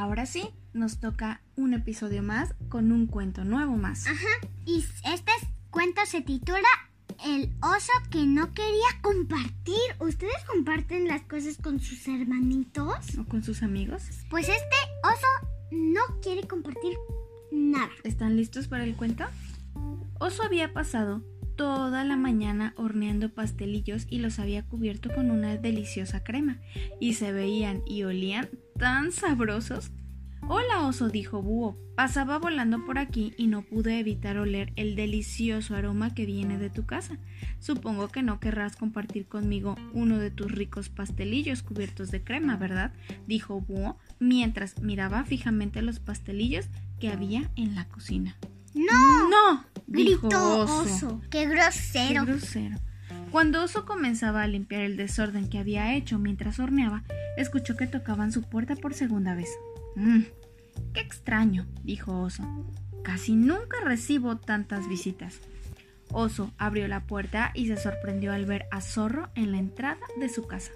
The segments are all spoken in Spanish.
Ahora sí, nos toca un episodio más con un cuento nuevo más. Ajá. Y este cuento se titula El oso que no quería compartir. ¿Ustedes comparten las cosas con sus hermanitos? ¿O con sus amigos? Pues este oso no quiere compartir nada. ¿Están listos para el cuento? Oso había pasado toda la mañana horneando pastelillos y los había cubierto con una deliciosa crema, y se veían y olían tan sabrosos. Hola, oso, dijo Búho. Pasaba volando por aquí y no pude evitar oler el delicioso aroma que viene de tu casa. Supongo que no querrás compartir conmigo uno de tus ricos pastelillos cubiertos de crema, ¿verdad? dijo Búho mientras miraba fijamente los pastelillos que había en la cocina. ¡No! ¡No! Gritó dijo oso. ¡Qué grosero! Qué grosero. Cuando Oso comenzaba a limpiar el desorden que había hecho mientras horneaba, escuchó que tocaban su puerta por segunda vez. Mmm, qué extraño, dijo Oso. Casi nunca recibo tantas visitas. Oso abrió la puerta y se sorprendió al ver a Zorro en la entrada de su casa.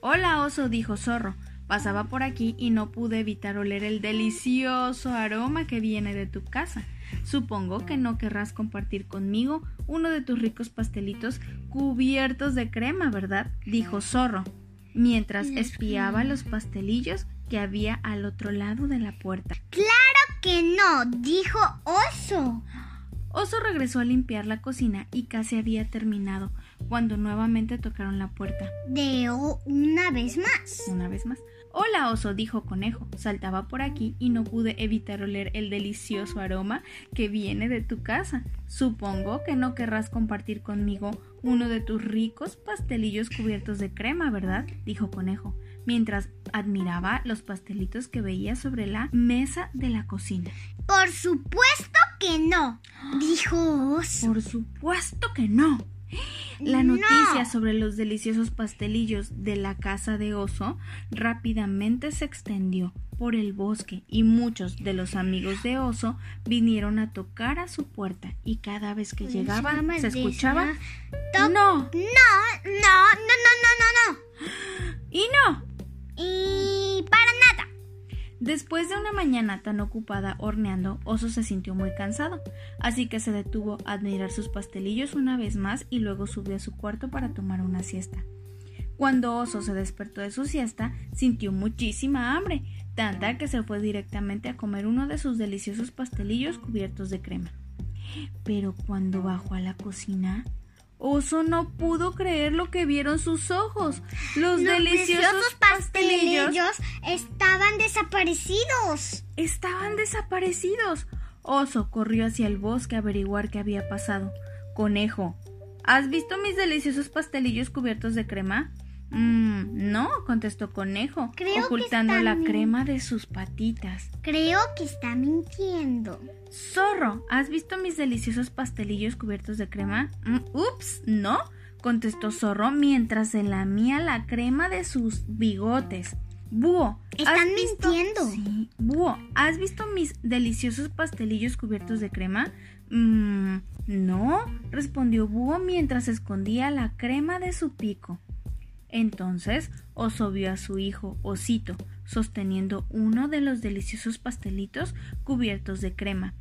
Hola, Oso, dijo Zorro. Pasaba por aquí y no pude evitar oler el delicioso aroma que viene de tu casa. Supongo que no querrás compartir conmigo uno de tus ricos pastelitos cubiertos de crema, ¿verdad? dijo Zorro, mientras espiaba los pastelillos que había al otro lado de la puerta. ¡Claro que no! dijo Oso. Oso regresó a limpiar la cocina y casi había terminado cuando nuevamente tocaron la puerta. De una vez más. Una vez más. Hola, oso, dijo Conejo. Saltaba por aquí y no pude evitar oler el delicioso aroma que viene de tu casa. Supongo que no querrás compartir conmigo uno de tus ricos pastelillos cubiertos de crema, ¿verdad? dijo Conejo, mientras admiraba los pastelitos que veía sobre la mesa de la cocina. Por supuesto que no, dijo Oso. Por supuesto que no. La noticia sobre los deliciosos pastelillos de la casa de oso rápidamente se extendió por el bosque y muchos de los amigos de oso vinieron a tocar a su puerta y cada vez que llegaban se escuchaba no, no, no, no, no, no, no, Después de una mañana tan ocupada horneando, Oso se sintió muy cansado, así que se detuvo a admirar sus pastelillos una vez más y luego subió a su cuarto para tomar una siesta. Cuando Oso se despertó de su siesta, sintió muchísima hambre, tanta que se fue directamente a comer uno de sus deliciosos pastelillos cubiertos de crema. Pero cuando bajó a la cocina, Oso no pudo creer lo que vieron sus ojos. Los, deliciosos pastelillos, estaban desaparecidos. Estaban desaparecidos. Oso corrió hacia el bosque a averiguar qué había pasado. Conejo, ¿has visto mis deliciosos pastelillos cubiertos de crema? Mm, no, contestó Conejo, ocultando la crema de sus patitas. Creo que está mintiendo. Zorro, ¿has visto mis deliciosos pastelillos cubiertos de crema? Mm, ups, no, contestó Zorro mientras se lamía la crema de sus bigotes. Búho, están mintiendo. Sí, Búho, ¿has visto mis deliciosos pastelillos cubiertos de crema? Mmm, no, respondió Búho mientras escondía la crema de su pico. Entonces Oso vio a su hijo Osito sosteniendo uno de los deliciosos pastelitos cubiertos de crema.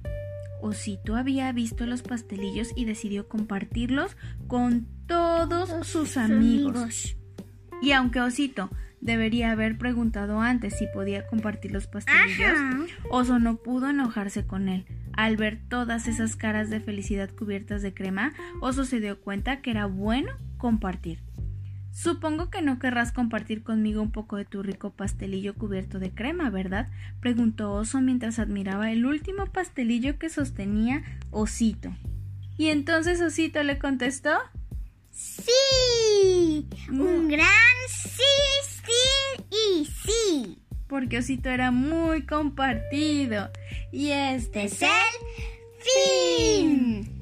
Osito había visto los pastelillos y decidió compartirlos con todos sus amigos. Y aunque Osito debería haber preguntado antes si podía compartir los pastelillos, Oso no pudo enojarse con él. Al ver todas esas caras de felicidad cubiertas de crema, Oso se dio cuenta que era bueno compartir. Supongo que no querrás compartir conmigo un poco de tu rico pastelillo cubierto de crema, ¿verdad? preguntó Oso mientras admiraba el último pastelillo que sostenía Osito. ¿Y entonces Osito le contestó? Sí. Un gran sí, sí y sí. Porque Osito era muy compartido. Y este es el fin.